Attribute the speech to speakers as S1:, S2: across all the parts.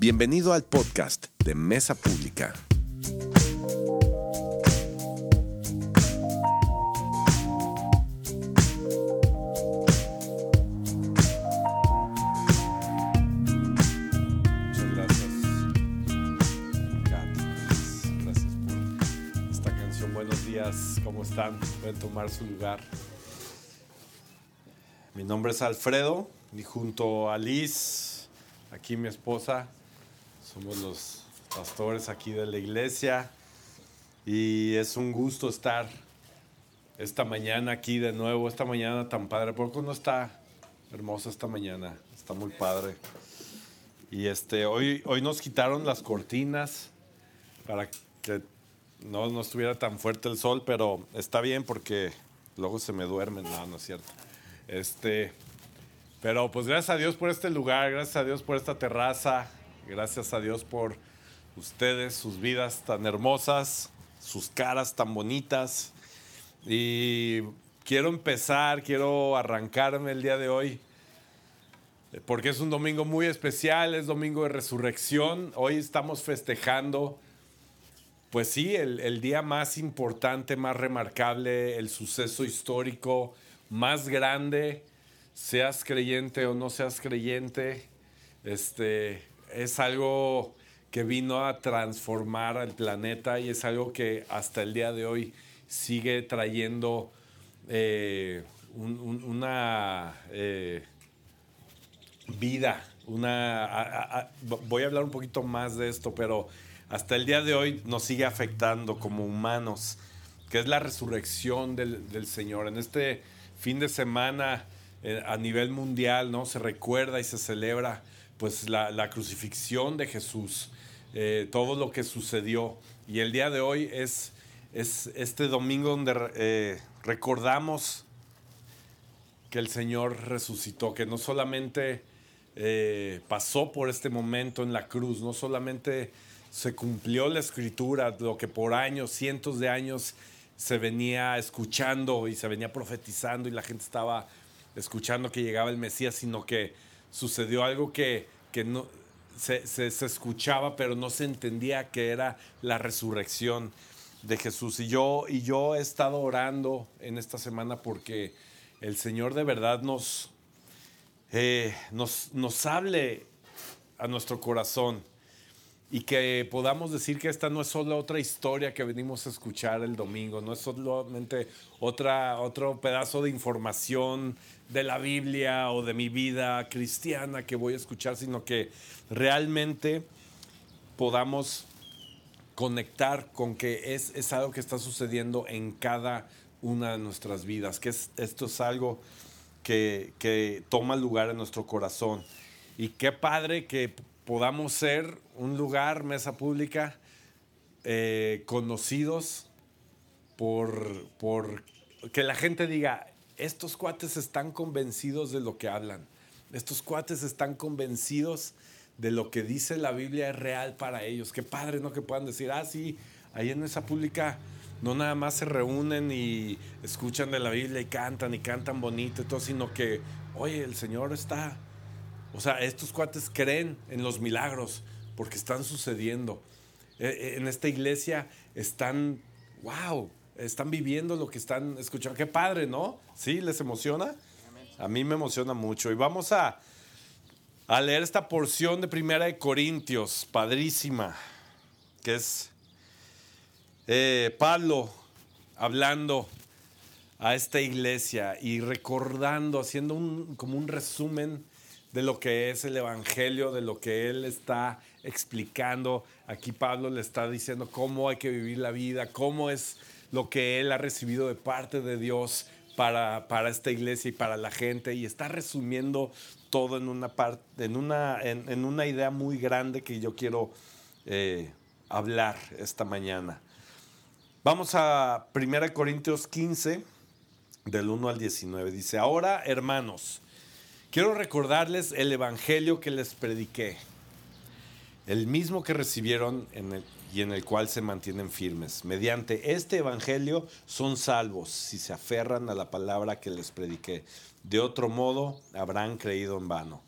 S1: Bienvenido al podcast de Mesa Pública.
S2: Muchas gracias. Gracias por esta canción. Buenos días, ¿cómo están? Pueden tomar su lugar. Mi nombre es Alfredo y junto a Liz, aquí mi esposa, somos los pastores aquí de la iglesia y es un gusto estar esta mañana aquí de nuevo, esta mañana tan padre. ¿Por qué no está hermosa esta mañana? Está muy padre. Y este, hoy, hoy nos quitaron las cortinas para que no, no estuviera tan fuerte el sol, pero está bien porque luego se me duermen. No, no es cierto. Este, pero pues gracias a Dios por este lugar, gracias a Dios por esta terraza, gracias a Dios por ustedes, sus vidas tan hermosas, sus caras tan bonitas. Y quiero empezar, quiero arrancarme el día de hoy porque es un domingo muy especial, es domingo de resurrección. Hoy estamos festejando, pues sí, el, el, día más importante, más remarcable, el suceso histórico más grande, seas creyente o no seas creyente, este, es algo que vino a transformar al planeta y es algo que hasta el día de hoy sigue trayendo eh, un, un, una... Eh, vida, una, voy a hablar un poquito más de esto, pero hasta el día de hoy nos sigue afectando como humanos, que es la resurrección del, del Señor. En este fin de semana eh, a nivel mundial, ¿no? Se recuerda y se celebra pues la, crucifixión de Jesús, eh, todo lo que sucedió. Y el día de hoy es, es este domingo donde eh, recordamos que el Señor resucitó, que no solamente eh, pasó por este momento en la cruz, no solamente se cumplió la escritura, lo que por años, cientos de años se venía escuchando y se venía profetizando y la gente estaba escuchando que llegaba el Mesías, sino que sucedió algo que, que no, se, se, escuchaba, pero no se entendía que era la resurrección de Jesús. Y yo, y yo he estado orando en esta semana porque el Señor de verdad nos, eh, nos, nos hable a nuestro corazón y que podamos decir que esta no es solo otra historia que venimos a escuchar el domingo, no es solamente otra, otro pedazo de información de la Biblia o de mi vida cristiana que voy a escuchar, sino que realmente podamos conectar con que es, es algo que está sucediendo en cada una de nuestras vidas, que es, esto es algo que, que, toma lugar en nuestro corazón. Y qué padre que podamos ser un lugar, mesa pública, eh, conocidos por, por que la gente diga, estos cuates están convencidos de lo que hablan, estos cuates están convencidos de lo que dice la Biblia es real para ellos. Qué padre, ¿no? Que puedan decir, ah, sí, ahí en esa pública no nada más se reúnen y escuchan de la Biblia y cantan y cantan bonito y todo, sino que, oye, el Señor está. O sea, estos cuates creen en los milagros porque están sucediendo. En esta iglesia están, wow, están viviendo lo que están escuchando. Qué padre, ¿no? ¿Sí? ¿Les emociona? A mí me emociona mucho. Y vamos a, a leer esta porción de Primera de Corintios, padrísima, que es eh, Pablo hablando a esta iglesia y recordando, haciendo un, como un resumen de lo que es el Evangelio, de lo que él está explicando. Aquí Pablo le está diciendo cómo hay que vivir la vida, cómo es lo que él ha recibido de parte de Dios para, para esta iglesia y para la gente. Y está resumiendo todo en una, parte, en una, en, una idea muy grande que yo quiero eh, hablar esta mañana. Vamos a 1 Corintios 15, del 1 al 19. Dice, ahora hermanos, quiero recordarles el Evangelio que les prediqué, el mismo que recibieron y en el cual se mantienen firmes. Mediante este Evangelio son salvos si se aferran a la palabra que les prediqué. De otro modo, habrán creído en vano.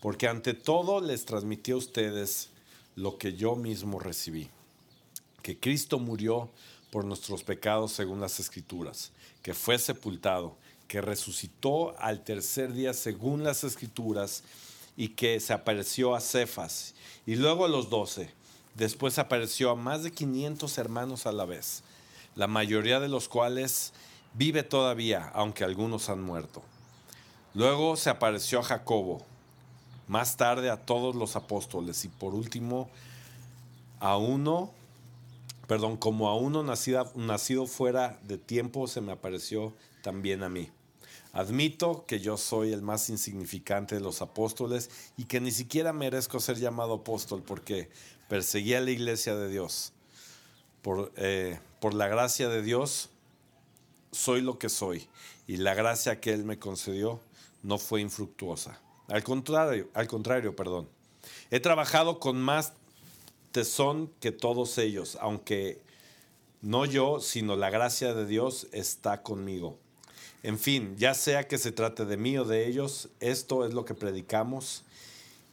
S2: Porque ante todo les transmití a ustedes lo que yo mismo recibí, que Cristo murió por nuestros pecados según las escrituras, que fue sepultado, que resucitó al tercer día según las escrituras y que se apareció a Cefas y luego a los doce. Después apareció a más de 500 hermanos a la vez, la mayoría de los cuales vive todavía, aunque algunos han muerto. Luego se apareció a Jacobo, más tarde a todos los apóstoles y por último a uno, perdón, como a uno nacido, nacido fuera de tiempo se me apareció también a mí. Admito que yo soy el más insignificante de los apóstoles y que ni siquiera merezco ser llamado apóstol porque perseguí a la iglesia de Dios. Por, eh, por la gracia de Dios soy lo que soy y la gracia que Él me concedió no fue infructuosa. Al contrario, al contrario, perdón. He trabajado con más tesón que todos ellos, aunque no yo, sino la gracia de Dios está conmigo. En fin, ya sea que se trate de mí o de ellos, esto es lo que predicamos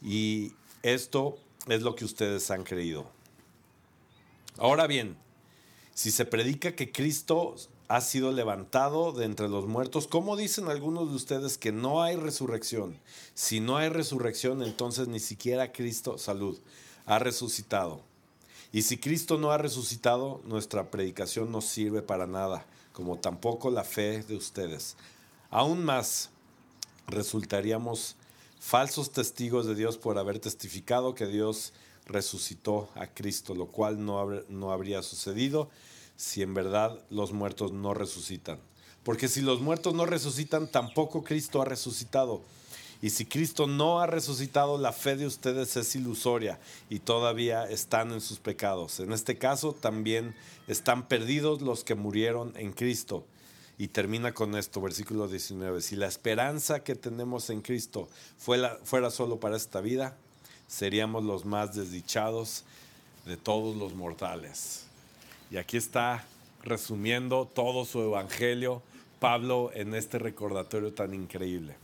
S2: y esto es lo que ustedes han creído. Ahora bien, si se predica que Cristo ha sido levantado de entre los muertos. ¿Cómo dicen algunos de ustedes que no hay resurrección? Si no hay resurrección, entonces ni siquiera Cristo, salud, ha resucitado. Y si Cristo no ha resucitado, nuestra predicación no sirve para nada, como tampoco la fe de ustedes. Aún más, resultaríamos falsos testigos de Dios por haber testificado que Dios resucitó a Cristo, lo cual no, no habría sucedido si en verdad los muertos no resucitan. Porque si los muertos no resucitan, tampoco Cristo ha resucitado. Y si Cristo no ha resucitado, la fe de ustedes es ilusoria y todavía están en sus pecados. En este caso también están perdidos los que murieron en Cristo. Y termina con esto, versículo 19. Si la esperanza que tenemos en Cristo fuera, fuera solo para esta vida, seríamos los más desdichados de todos los mortales. Y aquí está resumiendo todo su evangelio Pablo en este recordatorio tan increíble.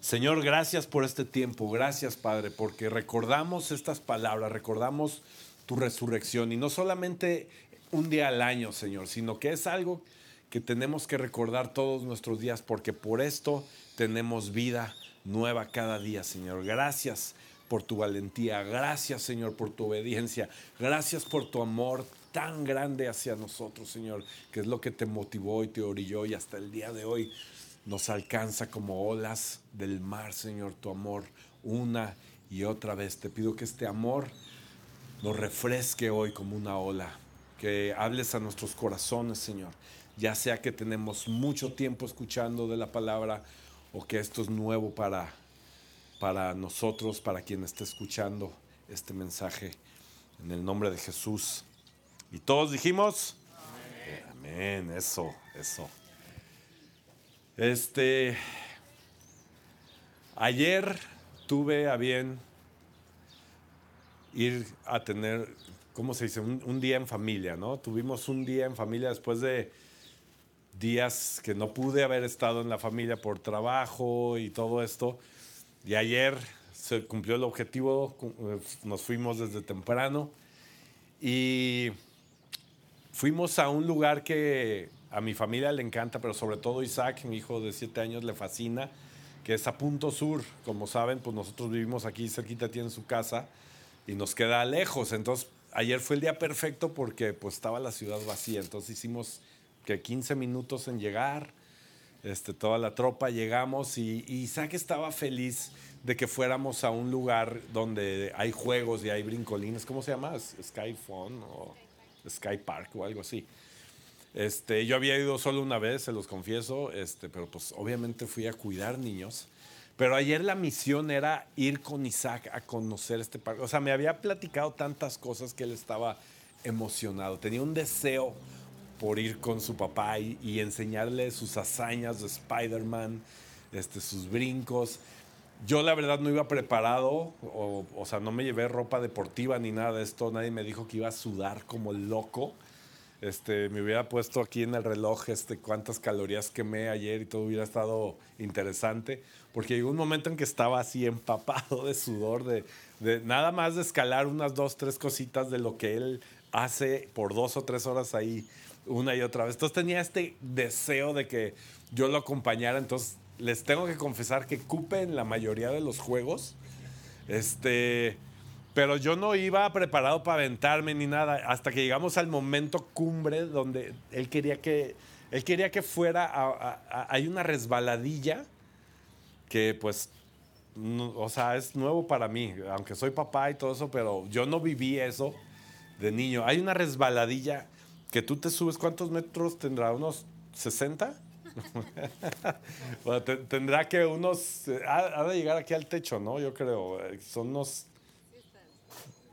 S2: Señor, gracias por este tiempo, gracias Padre, porque recordamos estas palabras, recordamos tu resurrección. Y no solamente un día al año, Señor, sino que es algo que tenemos que recordar todos nuestros días, porque por esto tenemos vida nueva cada día, Señor. Gracias por tu valentía, gracias, Señor, por tu obediencia, gracias por tu amor tan grande hacia nosotros, Señor, que es lo que te motivó y te orilló y hasta el día de hoy nos alcanza como olas del mar, Señor, tu amor una y otra vez. Te pido que este amor nos refresque hoy como una ola, que hables a nuestros corazones, Señor, ya sea que tenemos mucho tiempo escuchando de la palabra o que esto es nuevo para, para nosotros, para quien esté escuchando este mensaje. En el nombre de Jesús. Y todos dijimos, amén, eso, eso. Este, ayer tuve a bien ir a tener, ¿cómo se dice? Un, un, día en familia, ¿no? Tuvimos un día en familia después de días que no pude haber estado en la familia por trabajo y todo esto. Y ayer se cumplió el objetivo, eh, nos fuimos desde temprano y Fuimos a un lugar que a mi familia le encanta, pero sobre todo Isaac, mi hijo de siete años, le fascina, que es a Punto Sur. Como saben, pues nosotros vivimos aquí cerquita, tiene su casa y nos queda lejos. Entonces, ayer fue el día perfecto porque pues estaba la ciudad vacía. Entonces hicimos que 15 minutos en llegar, este, toda la tropa llegamos y, y Isaac estaba feliz de que fuéramos a un lugar donde hay juegos y hay brincolines. ¿Cómo se llama? Skyphone o... Sky Park o algo así. Este, yo había ido solo una vez, se los confieso, este, pero pues obviamente fui a cuidar niños. Pero ayer la misión era ir con Isaac a conocer este parque. O sea, me había platicado tantas cosas que él estaba emocionado. Tenía un deseo por ir con su papá y, enseñarle sus hazañas de Spider-Man, este, sus brincos. Yo la verdad no iba preparado, o, o, sea, no me llevé ropa deportiva ni nada de esto. Nadie me dijo que iba a sudar como loco. Este, me hubiera puesto aquí en el reloj este, cuántas calorías quemé ayer y todo hubiera estado interesante. Porque llegó un momento en que estaba así empapado de sudor, de, nada más de escalar unas dos, tres cositas de lo que él hace por dos o tres horas ahí una y otra vez. Entonces tenía este deseo de que yo lo acompañara. Entonces les tengo que confesar que cupe en la mayoría de los juegos. Este, pero yo no iba preparado para aventarme ni nada hasta que llegamos al momento cumbre donde él quería que él quería que fuera hay una resbaladilla que pues o sea, es nuevo para mí, aunque soy papá y todo eso, pero yo no viví eso de niño. Hay una resbaladilla que tú te subes, ¿cuántos metros tendrá? ¿Unos 60? tendrá que unos, eh, ha, de llegar aquí al techo, ¿no? Yo creo, eh, son unos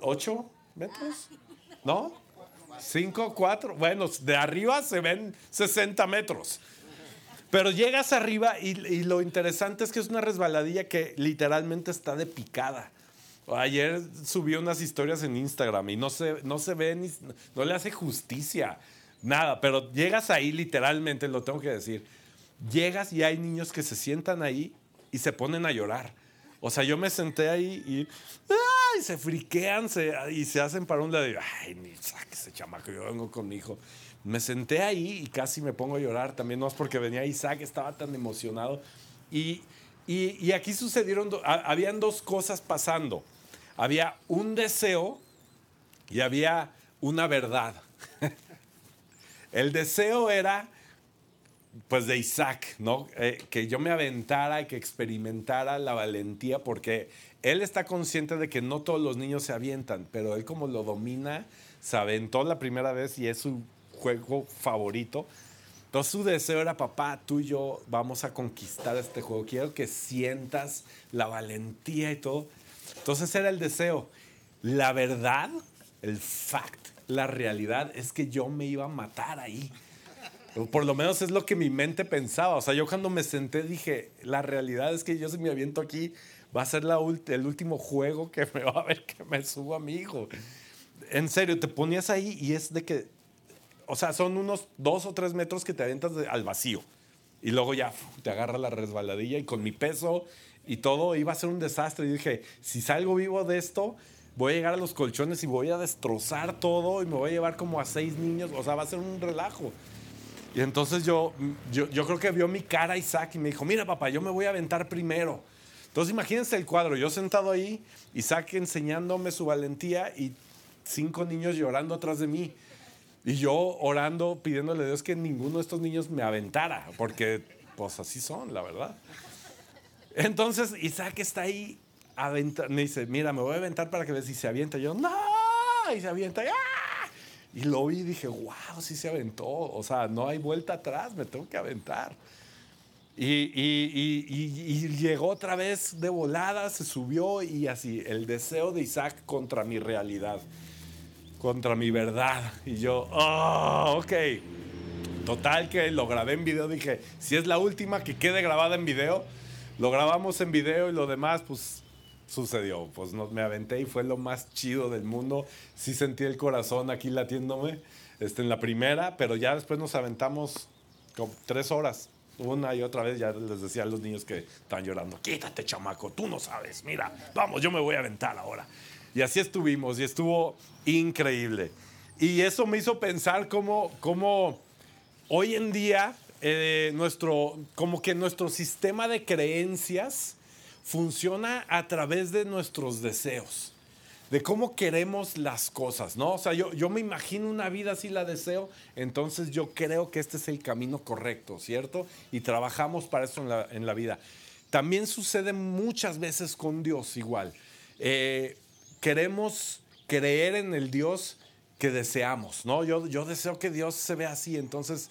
S2: 8 metros, ¿no? 5, 4, bueno, de arriba se ven 60 metros. Pero llegas arriba y, lo interesante es que es una resbaladilla que literalmente está de picada. Ayer subió unas historias en Instagram y no se, no se ve ni, no le hace justicia, nada, pero llegas ahí literalmente, lo tengo que decir, llegas y hay niños que se sientan ahí y se ponen a llorar. O sea, yo me senté ahí y, ¡ay! se friquean y se hacen para un lado. Y, ay, ni ese chamaco, yo vengo con mi hijo. Me senté ahí y casi me pongo a llorar. También no es porque venía Isaac, estaba tan emocionado. Y, y, y aquí sucedieron, habían dos cosas pasando había un deseo y había una verdad. El deseo era, pues, de Isaac, ¿no? Eh, que yo me aventara y que experimentara la valentía, porque él está consciente de que no todos los niños se avientan, pero él como lo domina, se aventó la primera vez y es su juego favorito. Entonces su deseo era, papá, tú y yo vamos a conquistar este juego. Quiero que sientas la valentía y todo. Entonces era el deseo. La verdad, el fact, la realidad es que yo me iba a matar ahí. Por lo menos es lo que mi mente pensaba. O sea, yo cuando me senté dije, la realidad es que yo si me aviento aquí va a ser el último juego que me va a ver que me subo a mi hijo. En serio, te ponías ahí y es de que, o sea, son unos dos o tres metros que te avientas al vacío. Y luego ya te agarra la resbaladilla y con mi peso y todo iba a ser un desastre. Y dije, si salgo vivo de esto, voy a llegar a los colchones y voy a destrozar todo y me voy a llevar como a seis niños. O sea, va a ser un relajo. Y entonces yo, yo, yo creo que vio mi cara Isaac y me dijo, mira papá, yo me voy a aventar primero. Entonces imagínense el cuadro, yo sentado ahí, Isaac enseñándome su valentía y cinco niños llorando atrás de mí. Y yo orando, pidiéndole a Dios que ninguno de estos niños me aventara, porque pues así son, la verdad. Entonces Isaac está ahí, me dice, mira, me voy a aventar para que veas si se avienta. yo, no, y se avienta, y, ¡ah! Y lo vi y dije, wow, sí se aventó. O sea, no hay vuelta atrás, me tengo que aventar. Y, y, llegó otra vez de volada, se subió y así, el deseo de Isaac contra mi realidad, contra mi verdad. Y yo, oh, ok. Total que lo grabé en video, dije, si es la última que quede grabada en video, lo grabamos en video y lo demás, pues sucedió. Pues no, me aventé y fue lo más chido del mundo. Sí sentí el corazón aquí latiéndome este, en la primera, pero ya después nos aventamos como tres horas. Una y otra vez ya les decía a los niños que están llorando, quítate chamaco, tú no sabes, mira, vamos, yo me voy a aventar ahora. Y así estuvimos y estuvo increíble. Y eso me hizo pensar cómo, cómo hoy en día eh, nuestro, como que nuestro sistema de creencias funciona a través de nuestros deseos, de cómo queremos las cosas, ¿no? O sea, yo, yo me imagino una vida así la deseo, entonces yo creo que este es el camino correcto, ¿cierto? Y trabajamos para eso en la, en la vida. También sucede muchas veces con Dios igual. Eh, queremos creer en el Dios que deseamos, ¿no? Yo, yo deseo que Dios se vea así, entonces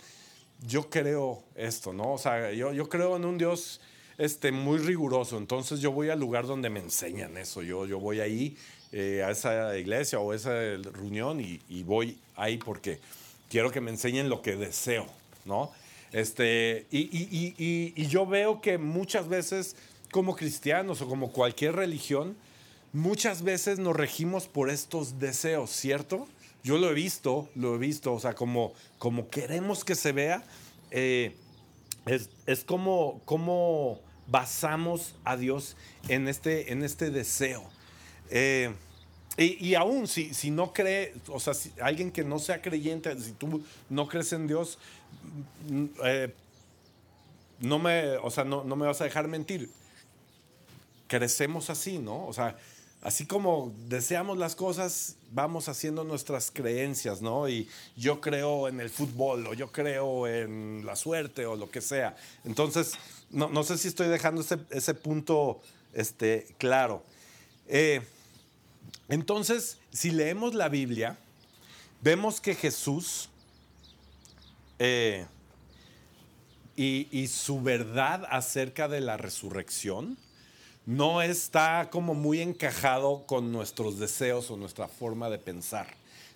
S2: yo creo esto, ¿no? O sea, yo, yo creo en un Dios este, muy riguroso, entonces yo voy al lugar donde me enseñan eso, yo, yo voy ahí eh, a esa iglesia o esa reunión y, y, voy ahí porque quiero que me enseñen lo que deseo, ¿no? Este, y, y, y yo veo que muchas veces como cristianos o como cualquier religión, muchas veces nos regimos por estos deseos, ¿cierto? yo lo he visto, lo he visto, o sea, como, como queremos que se vea, eh, es, es, como, como basamos a Dios en este, en este deseo. Eh, y, y, aún si, si no cree, o sea, si alguien que no sea creyente, si tú no crees en Dios, mm, eh, no me, o sea, no, no me vas a dejar mentir. Crecemos así, ¿no? O sea, así como deseamos las cosas, vamos haciendo nuestras creencias, ¿no? Y yo creo en el fútbol, o yo creo en la suerte, o lo que sea. Entonces, no, no sé si estoy dejando ese, ese punto este, claro. Eh, entonces, si leemos la Biblia, vemos que Jesús eh, y, y su verdad acerca de la resurrección, no está como muy encajado con nuestros deseos o nuestra forma de pensar.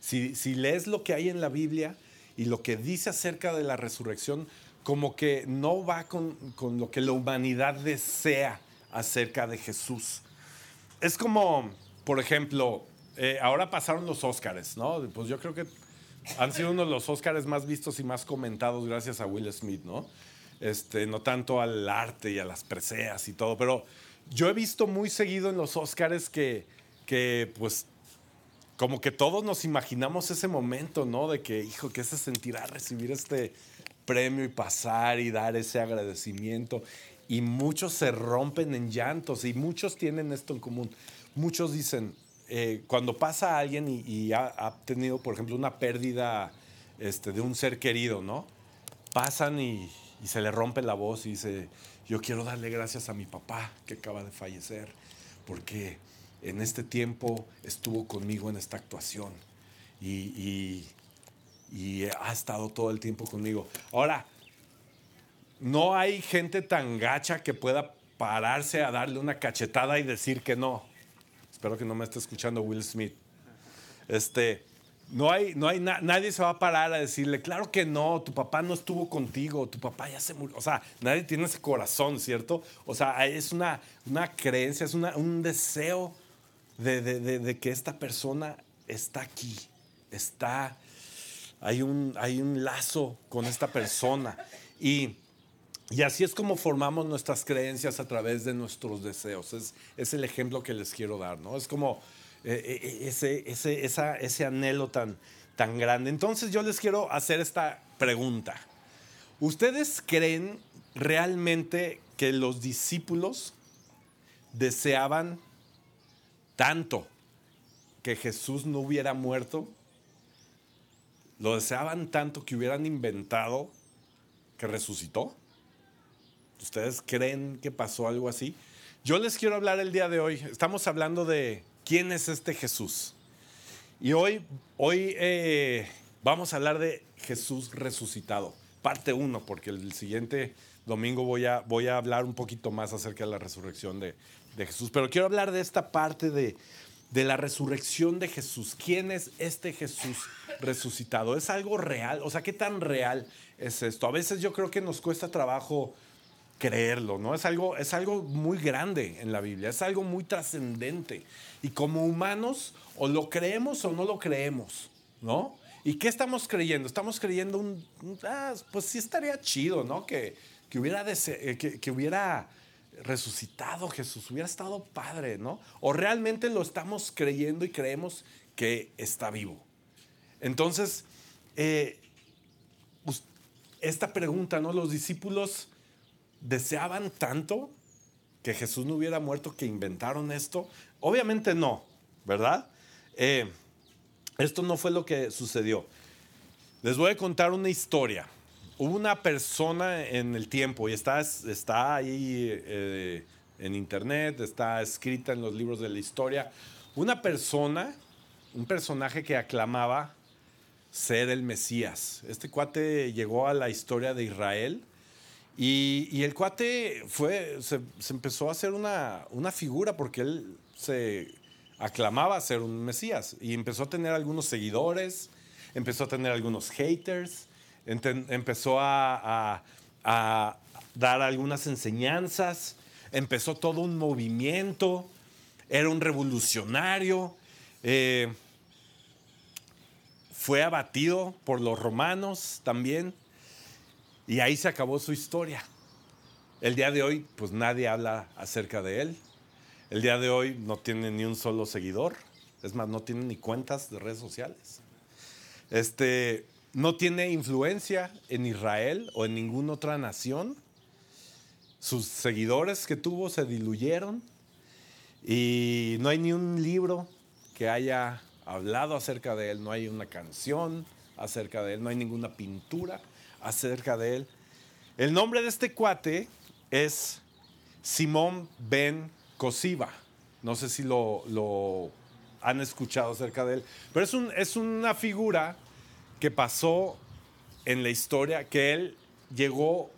S2: Si, si, lees lo que hay en la Biblia y lo que dice acerca de la resurrección, como que no va con, con lo que la humanidad desea acerca de Jesús. Es como, por ejemplo, eh, ahora pasaron los Óscares, ¿no? Pues yo creo que han sido uno de los Óscares más vistos y más comentados gracias a Will Smith, ¿no? Este, no tanto al arte y a las preseas y todo, pero yo he visto muy seguido en los Oscars que, que, pues, como que todos nos imaginamos ese momento, ¿no? De que, hijo, ¿qué se sentirá recibir este premio y pasar y dar ese agradecimiento? Y muchos se rompen en llantos y muchos tienen esto en común. Muchos dicen, eh, cuando pasa alguien y, y ha, ha, tenido, por ejemplo, una pérdida este, de un ser querido, ¿no? Pasan y, y se le rompe la voz y dice, yo quiero darle gracias a mi papá que acaba de fallecer, porque en este tiempo estuvo conmigo en esta actuación y, y, y, ha estado todo el tiempo conmigo. Ahora, no hay gente tan gacha que pueda pararse a darle una cachetada y decir que no. Espero que no me esté escuchando Will Smith. Este, no hay, no hay nadie se va a parar a decirle, claro que no, tu papá no estuvo contigo, tu papá ya se murió. O sea, nadie tiene ese corazón, ¿cierto? O sea, es una, una creencia, es una, un deseo de, de, de, de, que esta persona está aquí, está, hay un, hay un lazo con esta persona. Y, y así es como formamos nuestras creencias a través de nuestros deseos. Es, es el ejemplo que les quiero dar, ¿no? Es como ese, ese, esa, ese anhelo tan, tan grande. Entonces yo les quiero hacer esta pregunta. ¿Ustedes creen realmente que los discípulos deseaban tanto que Jesús no hubiera muerto? ¿Lo deseaban tanto que hubieran inventado que resucitó? ¿Ustedes creen que pasó algo así? Yo les quiero hablar el día de hoy. Estamos hablando de quién es este Jesús. Y hoy, hoy eh, vamos a hablar de Jesús resucitado, parte uno, porque el siguiente domingo voy a, voy a hablar un poquito más acerca de la resurrección de, de Jesús. Pero quiero hablar de esta parte de, de la resurrección de Jesús. ¿Quién es este Jesús resucitado? ¿Es algo real? O sea, ¿qué tan real es esto? A veces yo creo que nos cuesta trabajo creerlo, ¿no? Es algo, es algo muy grande en la Biblia, es algo muy trascendente. Y como humanos, o lo creemos o no lo creemos, ¿no? ¿Y qué estamos creyendo? Estamos creyendo un, ah, pues sí estaría chido, ¿no? Que, que hubiera, que, que hubiera resucitado Jesús, hubiera estado padre, ¿no? O realmente lo estamos creyendo y creemos que está vivo. Entonces, eh, esta pregunta, ¿no? Los discípulos deseaban tanto que Jesús no hubiera muerto que inventaron esto. Obviamente no, ¿verdad? Eh, esto no fue lo que sucedió. Les voy a contar una historia. Hubo una persona en el tiempo y está, está ahí eh, en internet, está escrita en los libros de la historia. Una persona, un personaje que aclamaba ser el Mesías. Este cuate llegó a la historia de Israel y, y el cuate fue, se, se, empezó a hacer una, una figura porque él se aclamaba ser un Mesías y empezó a tener algunos seguidores, empezó a tener algunos haters, empezó a, dar algunas enseñanzas, empezó todo un movimiento, era un revolucionario. Eh, fue abatido por los romanos también. Y ahí se acabó su historia. El día de hoy, pues nadie habla acerca de él. El día de hoy no tiene ni un solo seguidor. Es más, no tiene ni cuentas de redes sociales. Este, no tiene influencia en Israel o en ninguna otra nación. Sus seguidores que tuvo se diluyeron y no hay ni un libro que haya hablado acerca de él, no hay una canción acerca de él, no hay ninguna pintura acerca de él. El nombre de este cuate es Simón Ben Cosiva. No sé si lo, han escuchado acerca de él, pero es una figura que pasó en la historia, que él llegó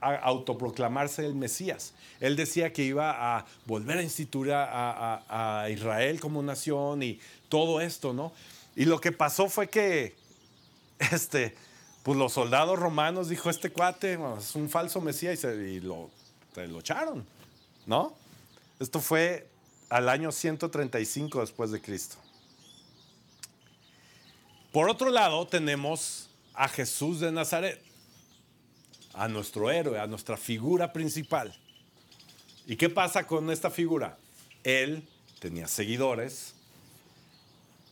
S2: a autoproclamarse el Mesías. Él decía que iba a volver a instituir a, Israel como nación y todo esto, ¿no? Y lo que pasó fue que este, pues los soldados romanos dijo, este cuate es un falso Mesías y, lo, lo echaron, ¿no? Esto fue al año 135 después de Cristo. Por otro lado, tenemos a Jesús de Nazaret, a nuestro héroe, a nuestra figura principal. ¿Y qué pasa con esta figura? Él tenía seguidores,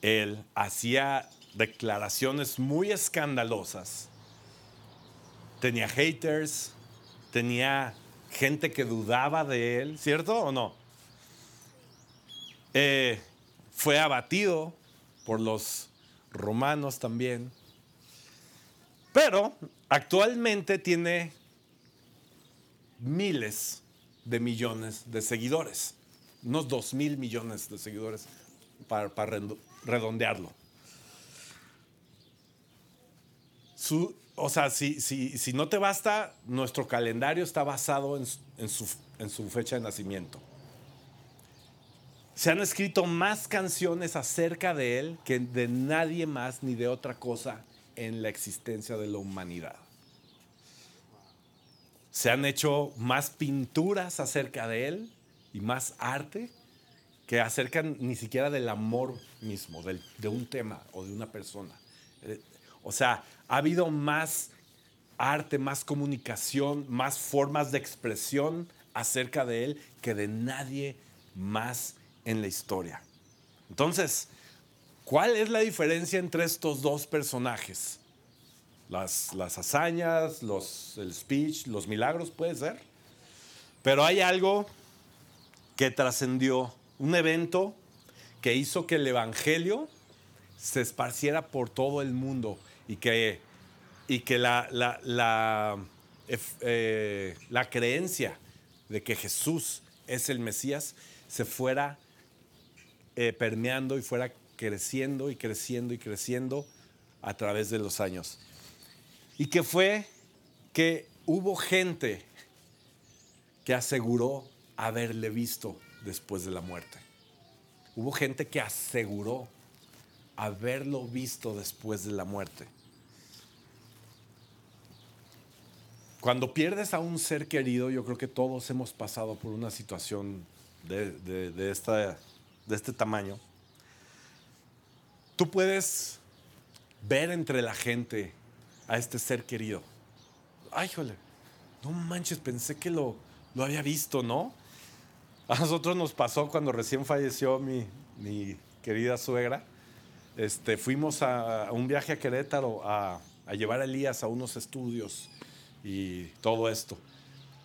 S2: él hacía declaraciones muy escandalosas, tenía haters, tenía gente que dudaba de él, ¿cierto o no? Eh, fue abatido por los romanos también. Pero actualmente tiene miles de millones de seguidores, unos dos mil millones de seguidores para, redondearlo. o sea, si, si, no te basta, nuestro calendario está basado en su fecha de nacimiento. Se han escrito más canciones acerca de él que de nadie más ni de otra cosa en la existencia de la humanidad. Se han hecho más pinturas acerca de él y más arte que acerca ni siquiera del amor mismo, de un tema o de una persona. Eh, o sea, ha habido más arte, más comunicación, más formas de expresión acerca de él que de nadie más en la historia. Entonces, ¿cuál es la diferencia entre estos dos personajes? Las, las hazañas, los, el speech, los milagros, puede ser. Pero hay algo que trascendió, un evento que hizo que el Evangelio se esparciera por todo el mundo y que, y que la, la, la, eh, la creencia de que Jesús es el Mesías se fuera eh, permeando y fuera creciendo y creciendo y creciendo a través de los años. Y que fue que hubo gente que aseguró haberle visto después de la muerte. Hubo gente que aseguró haberlo visto después de la muerte. Cuando pierdes a un ser querido, yo creo que todos hemos pasado por una situación de, de esta de este tamaño, tú puedes ver entre la gente a este ser querido. Ay, jole, no manches, pensé que lo, lo había visto, ¿no? A nosotros nos pasó cuando recién falleció mi, mi querida suegra. Este, fuimos a, un viaje a Querétaro a, llevar a Elías a unos estudios y todo esto.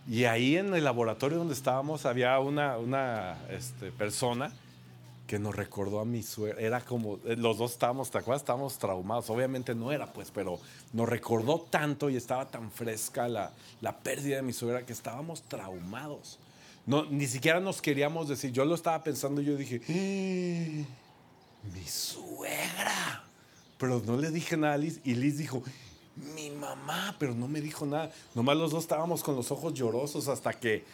S2: Y ahí en el laboratorio donde estábamos había una, una este, persona que nos recordó a mi suegra. Era como, eh, los dos estábamos, ¿te acuerdas? Estábamos traumados. Obviamente no era, pues, pero nos recordó tanto y estaba tan fresca la, la pérdida de mi suegra que estábamos traumados. No, ni siquiera nos queríamos decir. Yo lo estaba pensando y yo dije, ¡Eh! mi suegra. Pero no le dije nada a Liz y Liz dijo, mi mamá, pero no me dijo nada. Nomás los dos estábamos con los ojos llorosos hasta que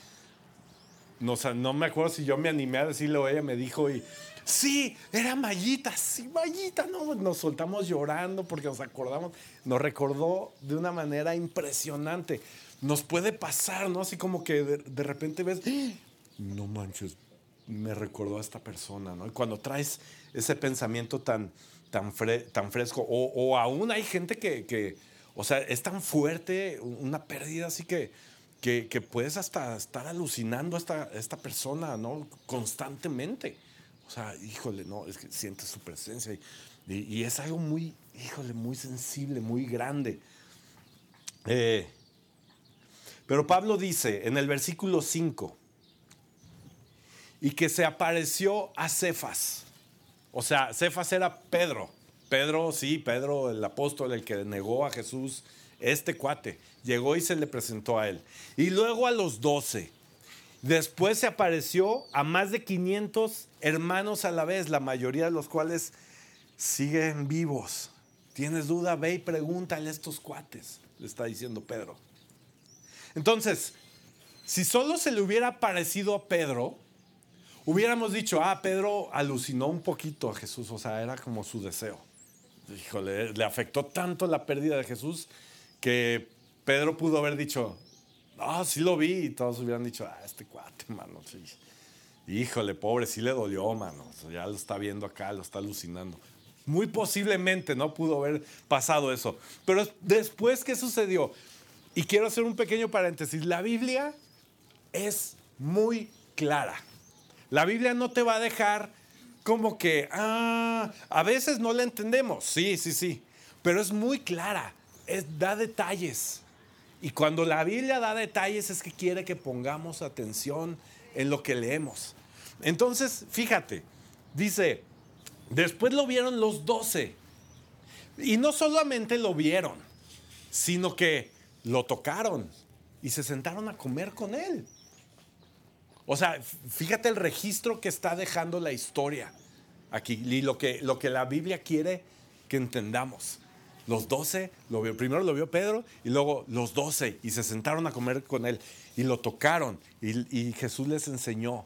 S2: no, no me acuerdo si yo me animé a decirlo o ella me dijo y sí, era Mayita, sí, Mayita, no, nos soltamos llorando porque nos acordamos, nos recordó de una manera impresionante. Nos puede pasar, ¿no? Así como que de, repente ves, no manches, me recordó a esta persona, ¿no? Y cuando traes ese pensamiento tan, tan, fresco, o, o, aún hay gente que, que, o sea, es tan fuerte, una pérdida así que, que, puedes hasta estar alucinando a esta, esta persona, ¿no? Constantemente. O sea, híjole, no, es que sientes su presencia y es algo muy, híjole, muy sensible, muy grande. Eh, pero Pablo dice en el versículo 5, y que se apareció a Cefas. O sea, Cefas era Pedro. Pedro, sí, Pedro, el apóstol, el que negó a Jesús, este cuate, llegó y se le presentó a él. Y luego a los doce. Después se apareció a más de 500 hermanos a la vez, la mayoría de los cuales siguen vivos. ¿Tienes duda? Ve y pregúntale a estos cuates, le está diciendo Pedro. Entonces, si solo se le hubiera parecido a Pedro, hubiéramos dicho, ah, Pedro alucinó un poquito a Jesús, o sea, era como su deseo. Híjole, le afectó tanto la pérdida de Jesús que Pedro pudo haber dicho, ah, sí lo vi, y todos hubieran dicho, ah, este cuate, mano, sí. Híjole, pobre, sí le dolió, mano. ya lo está viendo acá, lo está alucinando. Muy posiblemente no pudo haber pasado eso. Pero después, ¿qué sucedió? Y quiero hacer un pequeño paréntesis. La Biblia es muy clara. La Biblia no te va a dejar como que, ah, a veces no la entendemos. Sí, sí, sí. Pero es muy clara. Es, da detalles. Y cuando la Biblia da detalles es que quiere que pongamos atención en lo que leemos. Entonces, fíjate, dice, después lo vieron los doce. Y no solamente lo vieron, sino que lo tocaron y se sentaron a comer con él. O sea, fíjate el registro que está dejando la historia aquí y lo que, lo que la Biblia quiere que entendamos. Los doce, lo vio, primero lo vio Pedro y luego los doce y se sentaron a comer con él y lo tocaron y, y Jesús les enseñó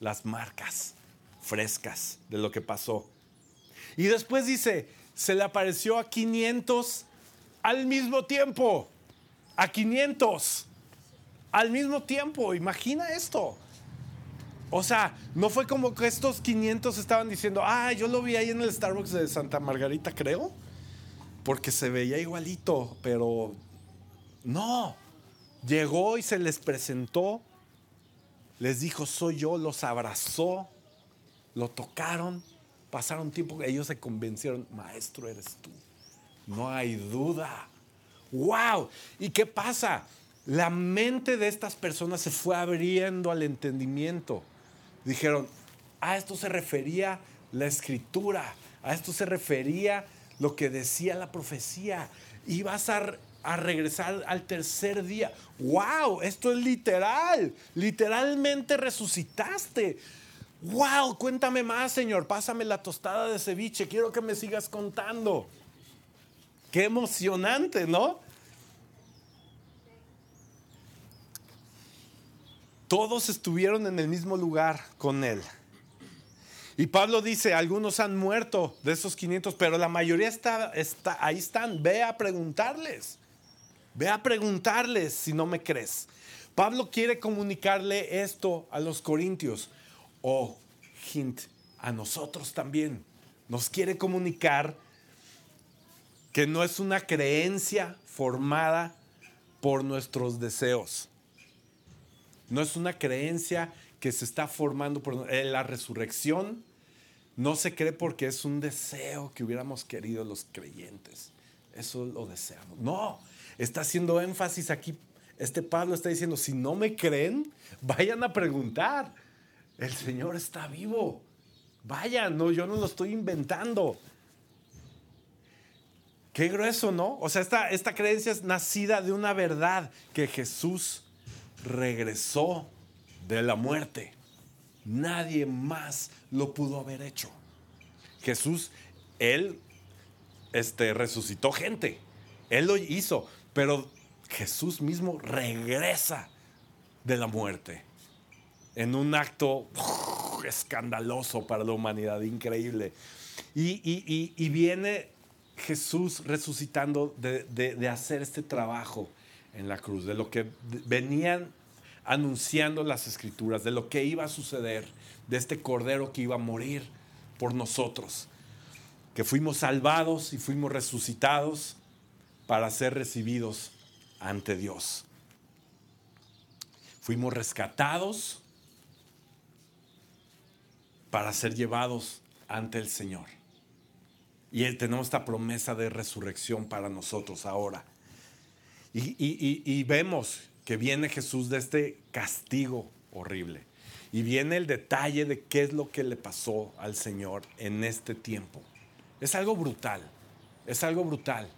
S2: las marcas frescas de lo que pasó. Y después dice, se le apareció a 500 al mismo tiempo, a 500 al mismo tiempo, imagina esto. O sea, no fue como que estos 500 estaban diciendo, ah, yo lo vi ahí en el Starbucks de Santa Margarita, creo, porque se veía igualito, pero no. Llegó y se les presentó, les dijo, soy yo, los abrazó, lo tocaron, pasaron tiempo, ellos se convencieron, maestro eres tú, no hay duda. ¡Wow! ¿Y qué pasa? La mente de estas personas se fue abriendo al entendimiento dijeron, a esto se refería la escritura, a esto se refería lo que decía la profecía. Ibas a, a regresar al tercer día. ¡Wow! Esto es literal. Literalmente resucitaste. ¡Wow! Cuéntame más, Señor. Pásame la tostada de ceviche. Quiero que me sigas contando. Qué emocionante, ¿no? Todos estuvieron en el mismo lugar con él. Y Pablo dice, algunos han muerto de esos 500, pero la mayoría está, está, ahí están. Ve a preguntarles. Ve a preguntarles si no me crees. Pablo quiere comunicarle esto a los corintios. O, hint, a nosotros también. Nos quiere comunicar que no es una creencia formada por nuestros deseos. No es una creencia que se está formando por la resurrección. No se cree porque es un deseo que hubiéramos querido los creyentes. Eso lo deseamos. No, está haciendo énfasis aquí. Este Pablo está diciendo, si no me creen, vayan a preguntar. El Señor está vivo. Vayan, no, yo no lo estoy inventando. Qué grueso, ¿no? O sea, esta, esta creencia es nacida de una verdad que Jesús regresó de la muerte. Nadie más lo pudo haber hecho. Jesús, él este, resucitó gente. Él lo hizo, pero Jesús mismo regresa de la muerte en un acto escandaloso para la humanidad, increíble. Y, viene Jesús resucitando de, de hacer este trabajo en la cruz, de lo que venían anunciando las escrituras de lo que iba a suceder, de este cordero que iba a morir por nosotros, que fuimos salvados y fuimos resucitados para ser recibidos ante Dios. Fuimos rescatados para ser llevados ante el Señor. Y Él tenemos esta promesa de resurrección para nosotros ahora. Y, y, y, vemos que viene Jesús de este castigo horrible. Y viene el detalle de qué es lo que le pasó al Señor en este tiempo. Es algo brutal. Es algo brutal.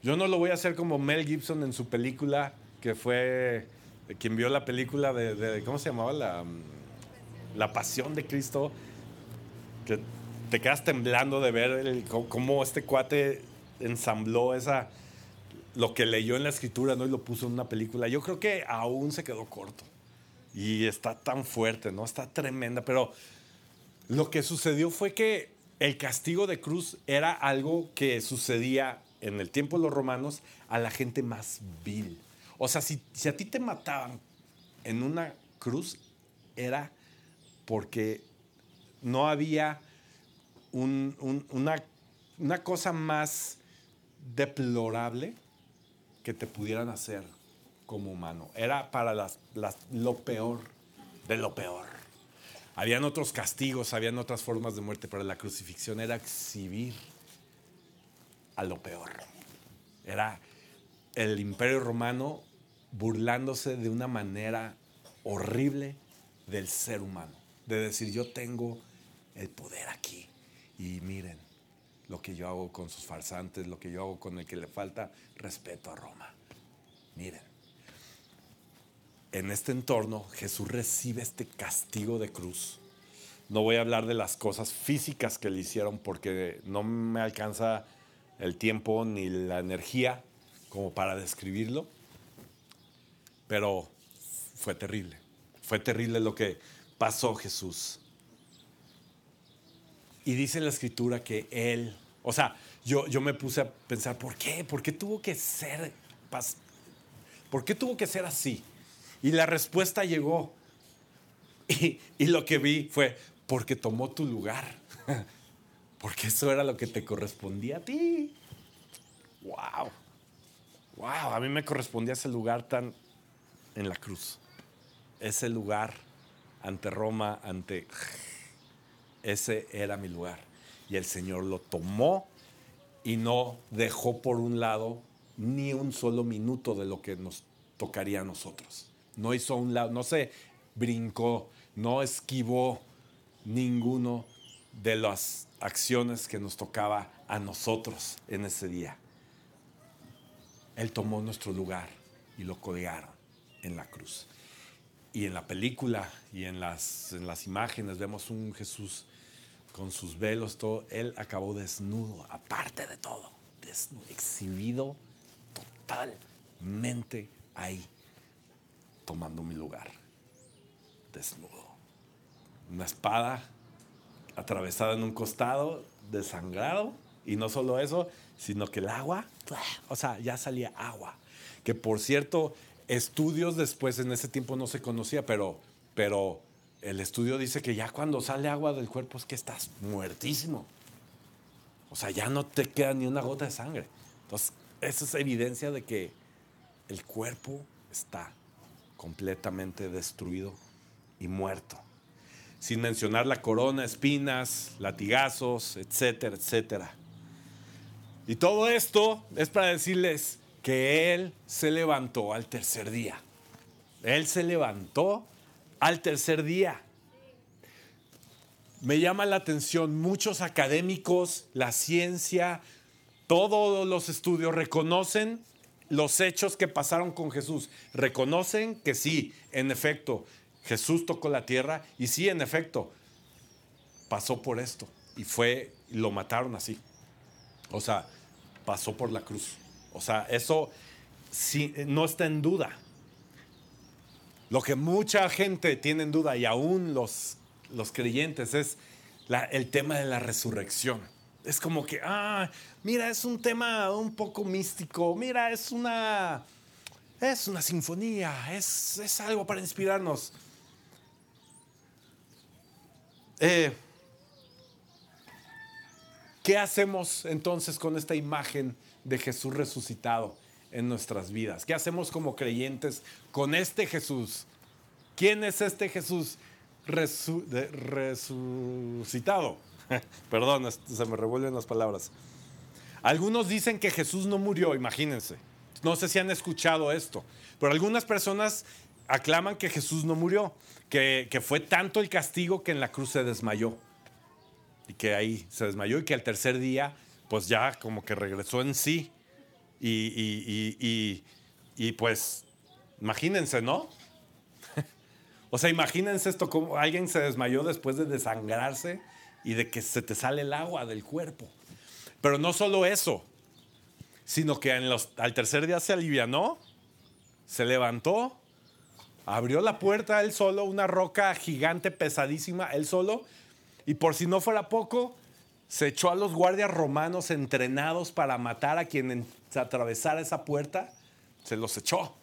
S2: Yo no lo voy a hacer como Mel Gibson en su película, que fue quien vio la película de, ¿cómo se llamaba? La, la Pasión de Cristo, que te quedas temblando de ver cómo este cuate ensambló esa, lo que leyó en la escritura ¿no? y lo puso en una película. Yo creo que aún se quedó corto. Y está tan fuerte, ¿no? Está tremenda. Pero lo que sucedió fue que el castigo de cruz era algo que sucedía en el tiempo de los romanos a la gente más vil. O sea, si, si a ti te mataban en una cruz, era porque no había una, una cosa más deplorable que te pudieran hacer como humano. Era para las, lo peor de lo peor. Habían otros castigos, habían otras formas de muerte, pero la crucifixión era exhibir a lo peor. Era el imperio romano burlándose de una manera horrible del ser humano. De decir, yo tengo el poder aquí. Y miren lo que yo hago con sus farsantes, lo que yo hago con el que le falta respeto a Roma. Miren, en este entorno Jesús recibe este castigo de cruz. No voy a hablar de las cosas físicas que le hicieron porque no me alcanza el tiempo ni la energía como para describirlo, pero fue terrible. Fue terrible lo que pasó Jesús. Y dice la escritura que él, o sea, yo, yo me puse a pensar, ¿por qué? ¿Por qué tuvo que ser, por qué tuvo que ser así? Y la respuesta llegó. Y, y lo que vi fue, porque tomó tu lugar. porque eso era lo que te correspondía a ti. ¡Wow! ¡Wow! A mí me correspondía ese lugar tan en la cruz. Ese lugar ante Roma, ante... Ese era mi lugar. Y el Señor lo tomó y no dejó por un lado ni un solo minuto de lo que nos tocaría a nosotros. No hizo un lado, no se brincó, no esquivó ninguno de las acciones que nos tocaba a nosotros en ese día. Él tomó nuestro lugar y lo colgaron en la cruz. Y en la película y en las, en las imágenes vemos un Jesús con sus velos, todo. Él acabó desnudo, aparte de todo, desnudo, exhibido totalmente ahí, tomando mi lugar, desnudo. Una espada atravesada en un costado, desangrado, y no solo eso, sino que el agua, o sea, ya salía agua. Que por cierto, estudios después en ese tiempo no se conocía, pero, pero el estudio dice que ya cuando sale agua del cuerpo es que estás muertísimo. O sea, ya no te queda ni una gota de sangre. Entonces, eso es evidencia de que el cuerpo está completamente destruido y muerto. Sin mencionar la corona, espinas, latigazos, etcétera, etcétera. Y todo esto es para decirles que Él se levantó al tercer día. Él se levantó al tercer día. Me llama la atención, muchos académicos, la ciencia, todos los estudios reconocen los hechos que pasaron con Jesús. Reconocen que sí, en efecto, Jesús tocó la tierra y sí, en efecto, pasó por esto y fue, lo mataron así. O sea, pasó por la cruz. O sea, eso sí, no está en duda. Lo que mucha gente tiene en duda, y aún los, los creyentes, es el tema de la resurrección. Es como que, ah, mira, es un tema un poco místico, mira, es una, Es una sinfonía, es, es algo para inspirarnos. Eh, ¿Qué hacemos entonces con esta imagen de Jesús resucitado en nuestras vidas? ¿Qué hacemos como creyentes con este Jesús? ¿Quién es este Jesús resucitado? Perdón, se me revuelven las palabras. Algunos dicen que Jesús no murió, imagínense. No sé si han escuchado esto, pero algunas personas aclaman que Jesús no murió, que, fue tanto el castigo que en la cruz se desmayó. Y que ahí se desmayó y que al tercer día, pues ya como que regresó en sí. Y, y pues, imagínense, ¿no? o sea, imagínense esto, como alguien se desmayó después de desangrarse y de que se te sale el agua del cuerpo. Pero no solo eso, sino que al tercer día se alivianó, se levantó, abrió la puerta él solo, una roca gigante, pesadísima, él solo, y por si no fuera poco, se echó a los guardias romanos entrenados para matar a quien se esa puerta, se los echó.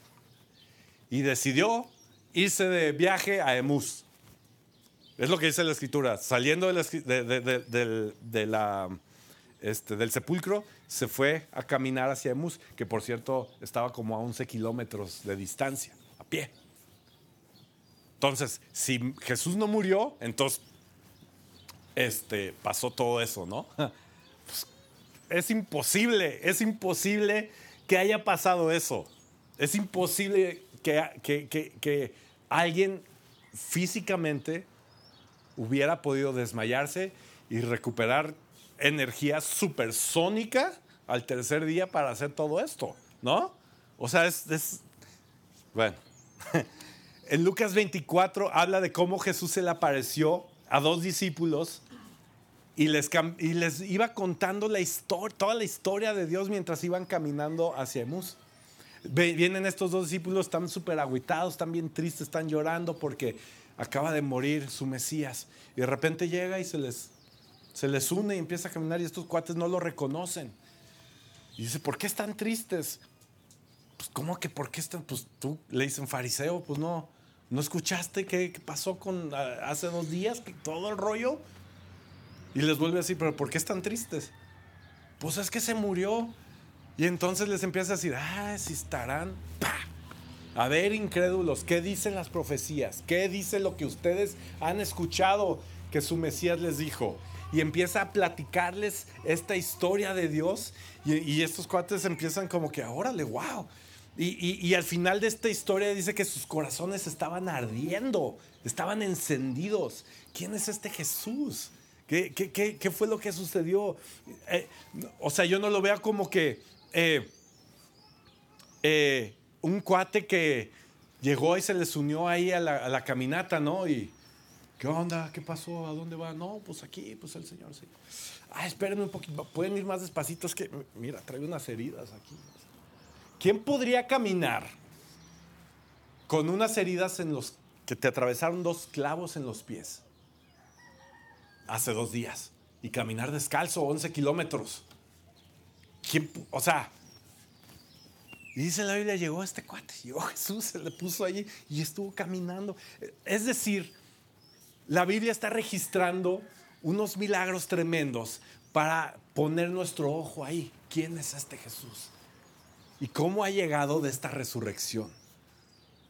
S2: Y decidió irse de viaje a Emus. Es lo que dice la escritura. Saliendo de la este, del sepulcro, se fue a caminar hacia Emus, que por cierto estaba como a 11 kilómetros de distancia, a pie. Entonces, si Jesús no murió, entonces este, pasó todo eso, ¿no? Es imposible, es imposible que haya pasado eso. Es imposible que, que alguien físicamente hubiera podido desmayarse y recuperar energía supersónica al tercer día para hacer todo esto, ¿no? O sea, es, bueno. En Lucas 24 habla de cómo Jesús se le apareció a dos discípulos y les, y les iba contando la historia, toda la historia de Dios mientras iban caminando hacia Emus. Vienen estos dos discípulos, están súper aguitados, están bien tristes, están llorando porque acaba de morir su Mesías. Y de repente llega y se les se les une y empieza a caminar y estos cuates no lo reconocen. Y dice, ¿por qué están tristes? Pues, ¿cómo que por qué están? Pues tú le dicen fariseo, pues no, ¿no escuchaste qué, pasó con hace dos días? Que todo el rollo. Y les vuelve a decir, ¿pero por qué están tristes? Pues es que se murió. Y entonces les empieza a decir, ah, si estarán. A ver, incrédulos, ¿qué dicen las profecías? ¿Qué dice lo que ustedes han escuchado que su Mesías les dijo? y empieza a platicarles esta historia de Dios y, estos cuates empiezan como que, órale, wow. Y, al final de esta historia dice que sus corazones estaban ardiendo, estaban encendidos. ¿Quién es este Jesús? ¿Qué, qué, fue lo que sucedió? Eh, o sea, yo no lo veo como que eh, eh, un cuate que llegó y se les unió ahí a la, caminata, ¿no? Y, ¿Qué onda? ¿Qué pasó? ¿A dónde va? No, pues aquí, pues el Señor, sí. Ah, espérenme un poquito. Pueden ir más despacitos que. Mira, traigo unas heridas aquí. ¿Quién podría caminar con unas heridas en los que te atravesaron dos clavos en los pies hace dos días y caminar descalzo 11 kilómetros? ¿Quién, o sea, y dice la Biblia, llegó este cuate, llegó Jesús, se le puso allí y estuvo caminando. Es decir, la Biblia está registrando unos milagros tremendos para poner nuestro ojo ahí. ¿Quién es este Jesús? ¿Y cómo ha llegado de esta resurrección?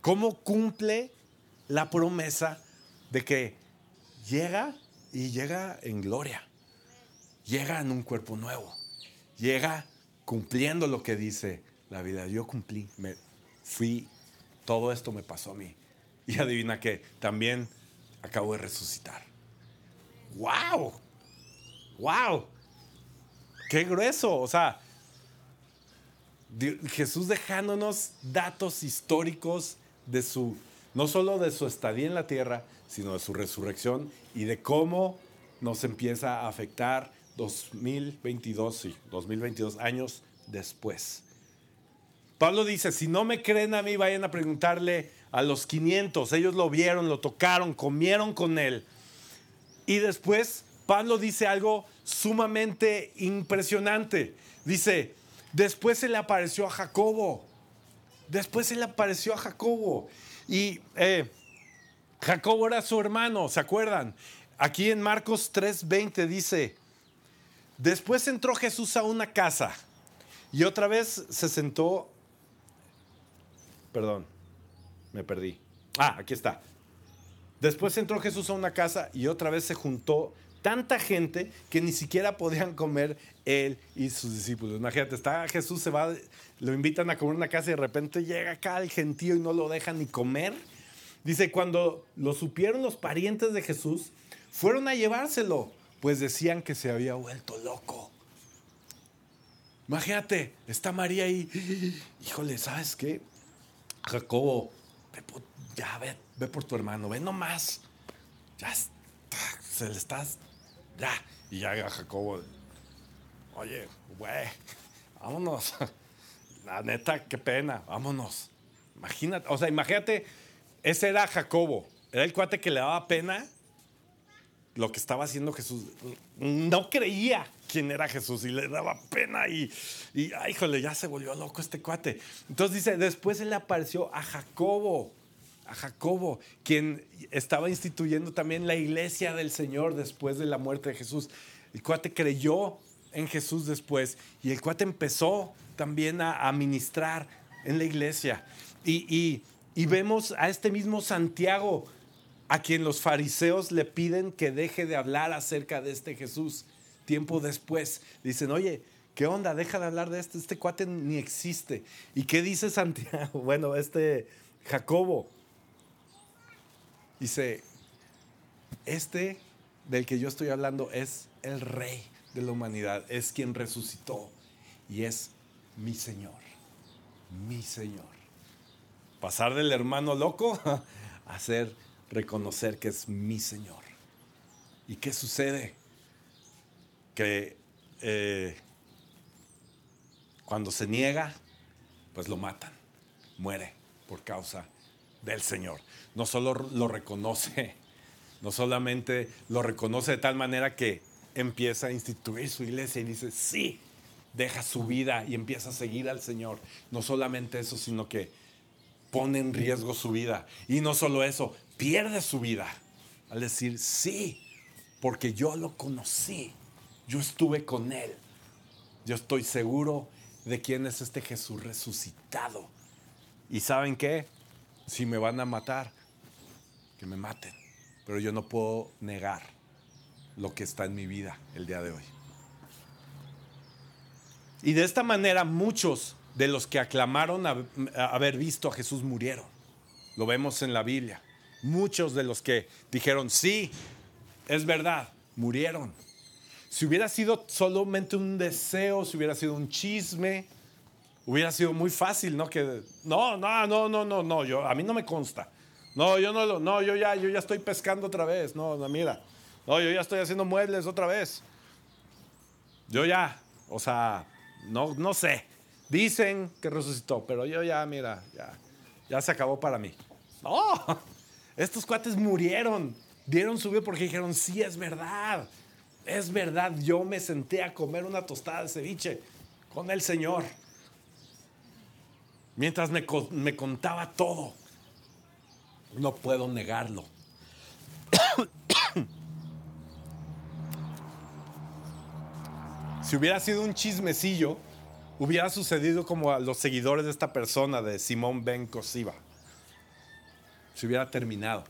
S2: ¿Cómo cumple la promesa de que llega y llega en gloria? Llega en un cuerpo nuevo. Llega cumpliendo lo que dice la vida. Yo cumplí, me fui, todo esto me pasó a mí. Y adivina que también acabo de resucitar. ¡Wow! ¡Wow! ¡Qué grueso! O sea, Jesús dejándonos datos históricos de su, no solo de su estadía en la tierra, sino de su resurrección y de cómo nos empieza a afectar 2022, sí, 2022 años después. Pablo dice, si no me creen a mí, vayan a preguntarle a los 500. Ellos lo vieron, lo tocaron, comieron con él. Y después Pablo dice algo sumamente impresionante. Dice, después se le apareció a Jacobo. Después se le apareció a Jacobo. Y eh, Jacobo era su hermano, ¿se acuerdan? Aquí en Marcos 3:20 dice, después entró Jesús a una casa y otra vez se sentó, perdón, me perdí. Ah, aquí está. Después entró Jesús a una casa y otra vez se juntó tanta gente que ni siquiera podían comer él y sus discípulos. Imagínate, está Jesús, se va, lo invitan a comer una casa y de repente llega acá el gentío y no lo dejan ni comer. Dice, cuando lo supieron los parientes de Jesús, fueron a llevárselo, pues decían que se había vuelto loco. Imagínate, está María ahí. Híjole, ¿sabes qué? Jacobo, ya ve, ve por tu hermano, ve nomás. Ya se le estás. Ya. Y ya Jacobo. Oye, güey, vámonos. La neta, qué pena, vámonos. Imagínate, o sea, imagínate, ese era Jacobo. Era el cuate que le daba pena lo que estaba haciendo Jesús. No creía quién era Jesús y le daba pena y, y ay, híjole, ya se volvió loco este cuate. Entonces dice, después se le apareció a Jacobo a Jacobo, quien estaba instituyendo también la iglesia del Señor después de la muerte de Jesús. El cuate creyó en Jesús después y el cuate empezó también a, ministrar en la iglesia. Y vemos a este mismo Santiago, a quien los fariseos le piden que deje de hablar acerca de este Jesús. Tiempo después dicen, oye, ¿qué onda? Deja de hablar de este, este cuate ni existe. ¿Y qué dice Santiago? Bueno, este Jacobo Dice, este del que yo estoy hablando es el rey de la humanidad, es quien resucitó y es mi Señor, mi Señor. Pasar del hermano loco a hacer reconocer que es mi Señor. ¿Y qué sucede? Que eh, cuando se niega, pues lo matan, muere por causa del Señor. No solo lo reconoce, no solamente lo reconoce de tal manera que empieza a instituir su iglesia y dice, sí, deja su vida y empieza a seguir al Señor. No solamente eso, sino que pone en riesgo su vida. Y no solo eso, pierde su vida al decir, sí, porque yo lo conocí, yo estuve con él. Yo estoy seguro de quién es este Jesús resucitado. ¿Y saben qué? si me van a matar, que me maten. Pero yo no puedo negar lo que está en mi vida el día de hoy. Y de esta manera muchos de los que aclamaron haber visto a Jesús murieron. Lo vemos en la Biblia. Muchos de los que dijeron, sí, es verdad, murieron. Si hubiera sido solamente un deseo, si hubiera sido un chisme, hubiera sido muy fácil, ¿no? Que no, no, no, no, no, no, yo a mí no me consta. No, yo no lo, no, yo ya, yo ya estoy pescando otra vez. No, no, mira. No, yo ya estoy haciendo muebles otra vez. Yo ya, o sea, no, no sé. Dicen que resucitó, pero yo ya, mira, ya, ya se acabó para mí. No, estos cuates murieron, dieron su vida porque dijeron, sí, es verdad, es verdad, yo me senté a comer una tostada de ceviche con el Señor mientras me, contaba todo. No puedo negarlo. si hubiera sido un chismecillo, hubiera sucedido como a los seguidores de esta persona, de Simón Ben Cosiva. Se hubiera terminado.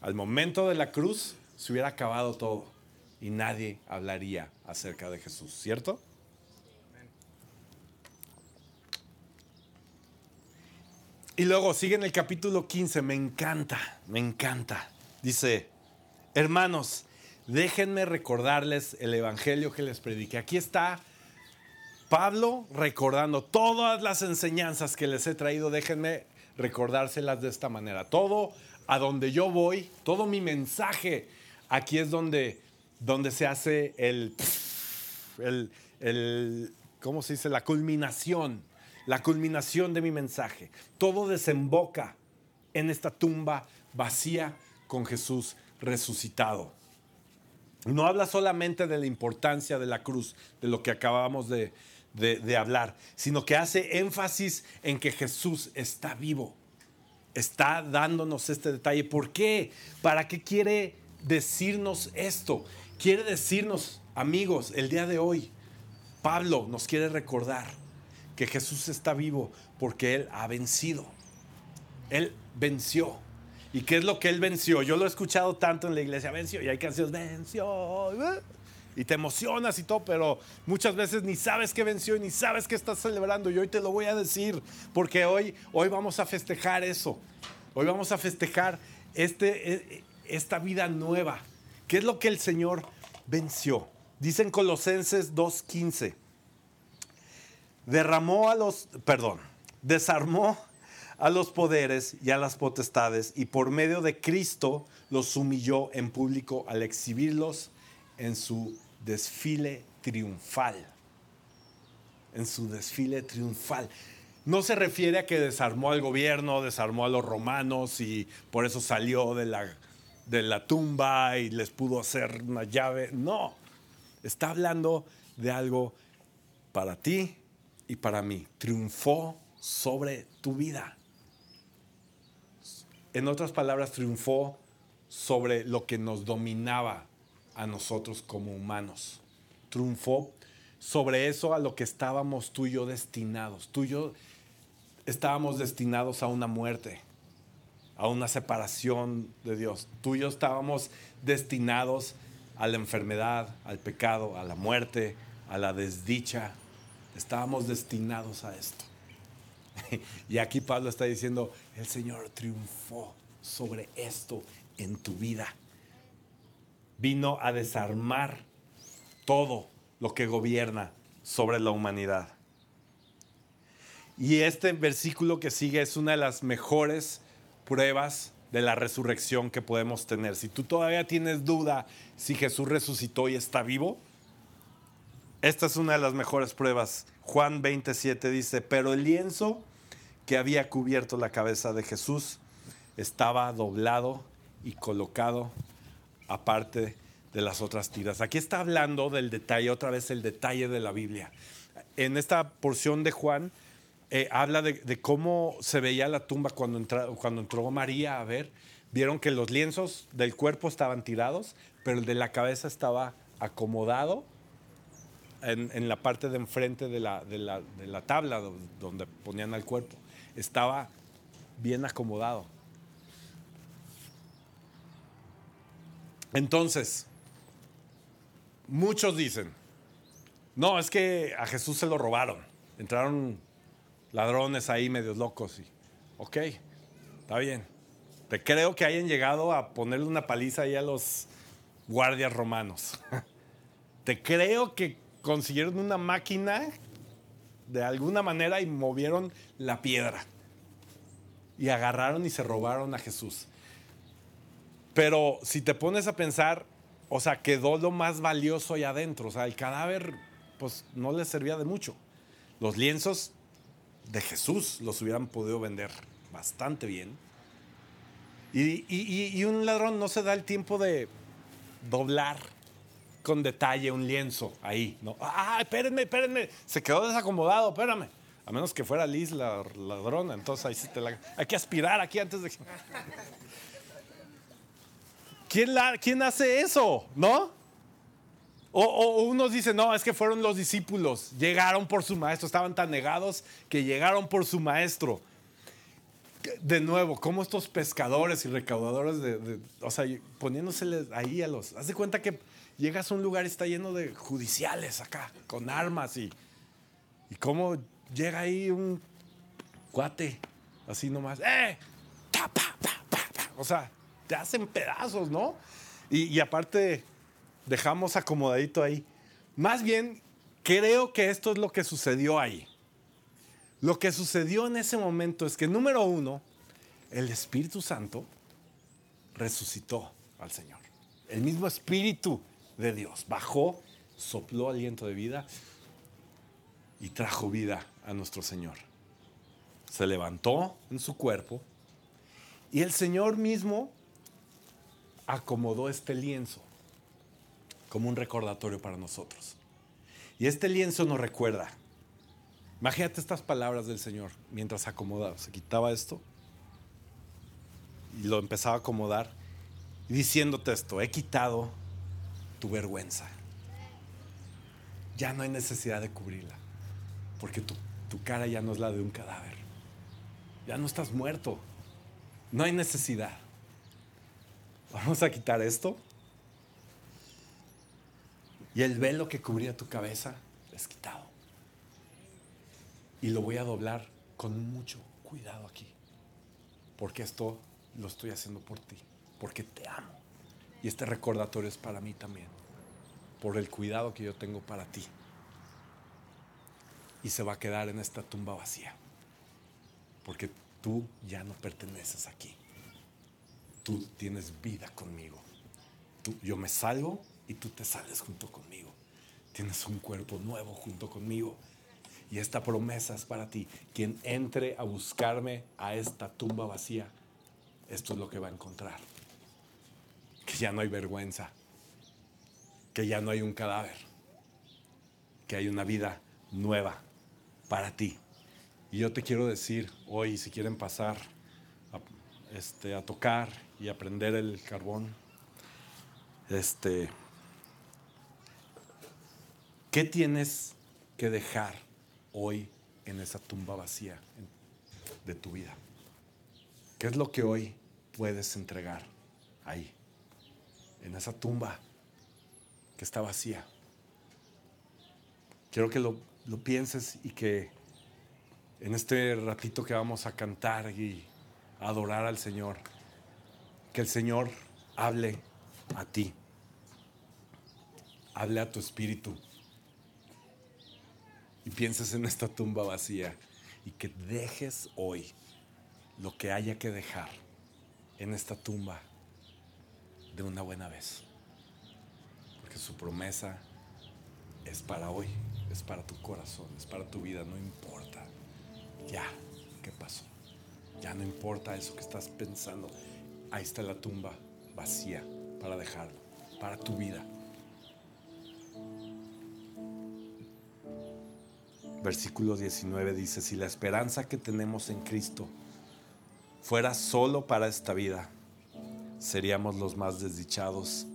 S2: Al momento de la cruz se hubiera acabado todo y nadie hablaría acerca de Jesús, ¿cierto? Y luego sigue en el capítulo 15, me encanta, me encanta. Dice, hermanos, déjenme recordarles el evangelio que les prediqué. Aquí está Pablo recordando todas las enseñanzas que les he traído. Déjenme recordárselas de esta manera. Todo a donde yo voy, todo mi mensaje, aquí es donde, donde se hace el, el, el, ¿cómo se dice? La culminación la culminación de mi mensaje. Todo desemboca en esta tumba vacía con Jesús resucitado. No habla solamente de la importancia de la cruz, de lo que acabamos de, de, hablar, sino que hace énfasis en que Jesús está vivo. Está dándonos este detalle. ¿Por qué? ¿Para qué quiere decirnos esto? Quiere decirnos, amigos, el día de hoy, Pablo nos quiere recordar que Jesús está vivo porque Él ha vencido. Él venció. ¿Y qué es lo que Él venció? Yo lo he escuchado tanto en la iglesia, venció, y hay canciones, venció, ¿eh? Y te emocionas y todo, pero muchas veces ni sabes que venció y ni sabes que estás celebrando. Y hoy te lo voy a decir, porque hoy, hoy vamos a festejar eso. Hoy vamos a festejar este, e, esta vida nueva. ¿Qué es lo que el Señor venció? Dicen Colosenses 2.15. Derramó a los, perdón, desarmó a los poderes y a las potestades y por medio de Cristo los humilló en público al exhibirlos en su desfile triunfal. En su desfile triunfal. No se refiere a que desarmó al gobierno, desarmó a los romanos y por eso salió de la, de la tumba y les pudo hacer una llave. No, está hablando de algo para ti y para mí. Triunfó sobre tu vida. En otras palabras, triunfó sobre lo que nos dominaba a nosotros como humanos. Triunfó sobre eso a lo que estábamos tú y yo destinados. Tú y yo estábamos destinados a una muerte, a una separación de Dios. Tú y yo estábamos destinados a la enfermedad, al pecado, a la muerte, a la desdicha. Estábamos destinados a esto. Y aquí Pablo está diciendo, el Señor triunfó sobre esto en tu vida vino a desarmar todo lo que gobierna sobre la humanidad. Y este versículo que sigue es una de las mejores pruebas de la resurrección que podemos tener. Si tú todavía tienes duda si Jesús resucitó y está vivo, esta es una de las mejores pruebas. Juan 27 dice, pero el lienzo que había cubierto la cabeza de Jesús estaba doblado y colocado aparte de las otras tiras. Aquí está hablando del detalle, otra vez el detalle de la Biblia. En esta porción de Juan eh, habla de, cómo se veía la tumba cuando, entró María a ver. Vieron que los lienzos del cuerpo estaban tirados, pero el de la cabeza estaba acomodado en, la parte de enfrente de la, de la tabla donde ponían al cuerpo. Estaba bien acomodado. Entonces, muchos dicen, no, es que a Jesús se lo robaron. Entraron ladrones ahí medios locos. Y, ok, está bien. Te creo que hayan llegado a ponerle una paliza ahí a los guardias romanos. Te creo que consiguieron una máquina de alguna manera y movieron la piedra. Y agarraron y se robaron a Jesús. Pero si te pones a pensar, o sea, quedó lo más valioso ahí adentro. O sea, el cadáver, pues no le servía de mucho. Los lienzos de Jesús los hubieran podido vender bastante bien. Y, un ladrón no se da el tiempo de doblar con detalle un lienzo ahí. ¿no? ¡Ah, espérenme, espérenme! Se quedó desacomodado, espérame. A menos que fuera Liz la ladrona, entonces ahí sí te la... Hay que aspirar aquí antes de... ¿quién, hace eso? ¿No? O, unos dicen, no, es que fueron los discípulos, llegaron por su maestro, estaban tan negados que llegaron por su maestro. De nuevo, como estos pescadores y recaudadores de, o sea, poniéndoseles ahí a los, haz de cuenta que llegas a un lugar y está lleno de judiciales acá, con armas y, y cómo llega ahí un cuate, así nomás, ¡eh! O sea, te hacen pedazos, ¿no? Y, aparte, dejamos acomodadito ahí. Más bien, creo que esto es lo que sucedió ahí. Lo que sucedió en ese momento es que, número uno, el Espíritu Santo resucitó al Señor. El mismo Espíritu de Dios bajó, sopló aliento de vida y trajo vida a nuestro Señor. Se levantó en su cuerpo y el Señor mismo acomodó este lienzo como un recordatorio para nosotros. Y este lienzo nos recuerda Imagínate estas palabras del Señor mientras acomodaba, se quitaba esto y lo empezaba a acomodar diciéndote esto, he quitado tu vergüenza. Ya no hay necesidad de cubrirla, porque tu, tu cara ya no es la de un cadáver. Ya no estás muerto. No hay necesidad. Vamos a quitar esto. Y el velo que cubría tu cabeza es quitado. Y lo voy a doblar con mucho cuidado aquí. Porque esto lo estoy haciendo por ti. Porque te amo. Y este recordatorio es para mí también. Por el cuidado que yo tengo para ti. Y se va a quedar en esta tumba vacía. Porque tú ya no perteneces aquí. Tú tienes vida conmigo. Tú, yo me salgo y tú te sales junto conmigo. Tienes un cuerpo nuevo junto conmigo. Y esta promesa es para ti. Quien entre a buscarme a esta tumba vacía, esto es lo que va a encontrar. Que ya no hay vergüenza. Que ya no hay un cadáver. Que hay una vida nueva para ti. Y yo te quiero decir hoy, si quieren pasar este, a tocar y a prender el carbón, este, ¿qué tienes que dejar hoy en esa tumba vacía de tu vida? ¿Qué es lo que hoy puedes entregar ahí, en esa tumba que está vacía? Quiero que lo, lo pienses y que en este ratito que vamos a cantar y adorar al Señor, que el Señor hable a ti, hable a tu espíritu y pienses en esta tumba vacía y que dejes hoy lo que haya que dejar en esta tumba de una buena vez. Porque su promesa es para hoy, es para tu corazón, es para tu vida, no importa. Ya, ¿qué pasó? Ya no importa eso que estás pensando. Ahí está la tumba vacía para dejarlo, para tu vida. Versículo 19 dice, si la esperanza que tenemos en Cristo fuera solo para esta vida, seríamos los más desdichados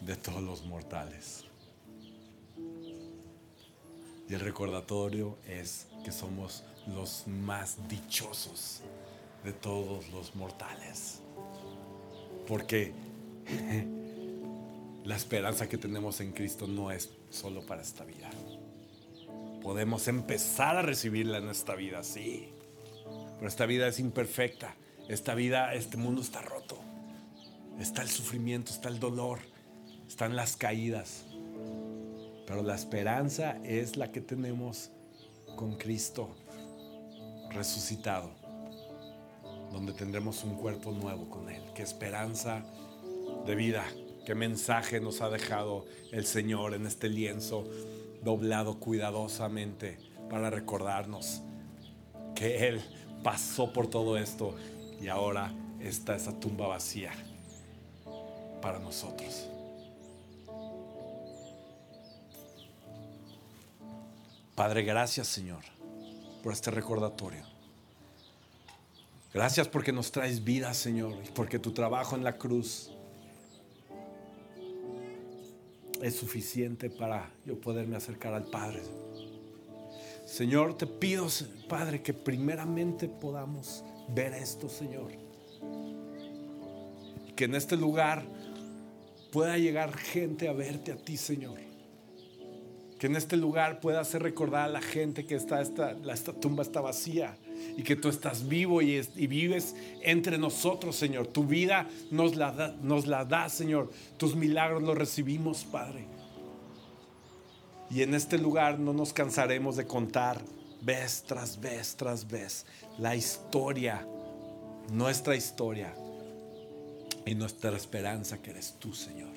S2: de todos los mortales. Y el recordatorio es que somos los más dichosos de todos los mortales. Porque la esperanza que tenemos en Cristo no es solo para esta vida. Podemos empezar a recibirla en esta vida, sí. Pero esta vida es imperfecta. Esta vida, este mundo está roto. Está el sufrimiento, está el dolor, están las caídas. Pero la esperanza es la que tenemos con Cristo resucitado, donde tendremos un cuerpo nuevo con Él. Qué esperanza de vida, qué mensaje nos ha dejado el Señor en este lienzo doblado cuidadosamente para recordarnos que Él pasó por todo esto y ahora está esa tumba vacía para nosotros. Padre, gracias Señor por este recordatorio. Gracias porque nos traes vida, Señor, y porque tu trabajo en la cruz es suficiente para yo poderme acercar al Padre. Señor, te pido, Padre, que primeramente podamos ver esto, Señor. Que en este lugar pueda llegar gente a verte a ti, Señor que en este lugar pueda hacer recordar a la gente que está esta, esta tumba está vacía y que tú estás vivo y, vives entre nosotros, Señor. Tu vida nos la, da, nos la da, Señor. Tus milagros los recibimos, Padre. Y en este lugar no nos cansaremos de contar vez tras vez tras vez la historia, nuestra historia y nuestra esperanza que eres tú, Señor.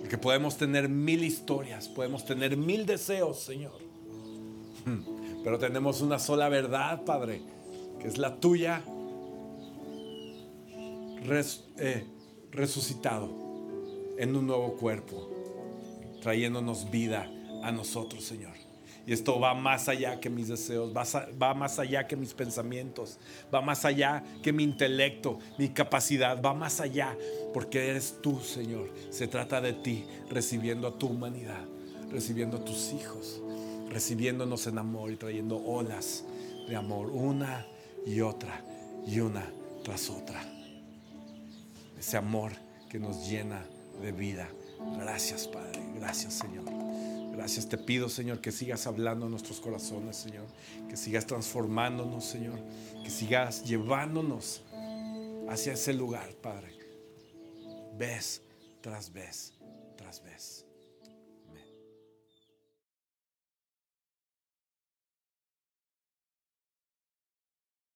S2: Porque podemos tener mil historias, podemos tener mil deseos, Señor. Pero tenemos una sola verdad, Padre, que es la tuya eh, resucitado en un nuevo cuerpo, trayéndonos vida a nosotros, Señor. Y esto va más allá que mis deseos, va, va, más allá que mis pensamientos, va más allá que mi intelecto, mi capacidad, va más allá, porque eres tú, Señor. Se trata de ti, recibiendo a tu humanidad, recibiendo a tus hijos, recibiéndonos en amor y trayendo olas de amor, una y otra y una tras otra. Ese amor que nos llena de vida. Gracias, Padre. Gracias, Señor. Gracias, te pido, Señor, que sigas hablando en nuestros corazones, Señor. Que sigas transformándonos, Señor. Que sigas llevándonos hacia ese lugar, Padre. Vez tras vez.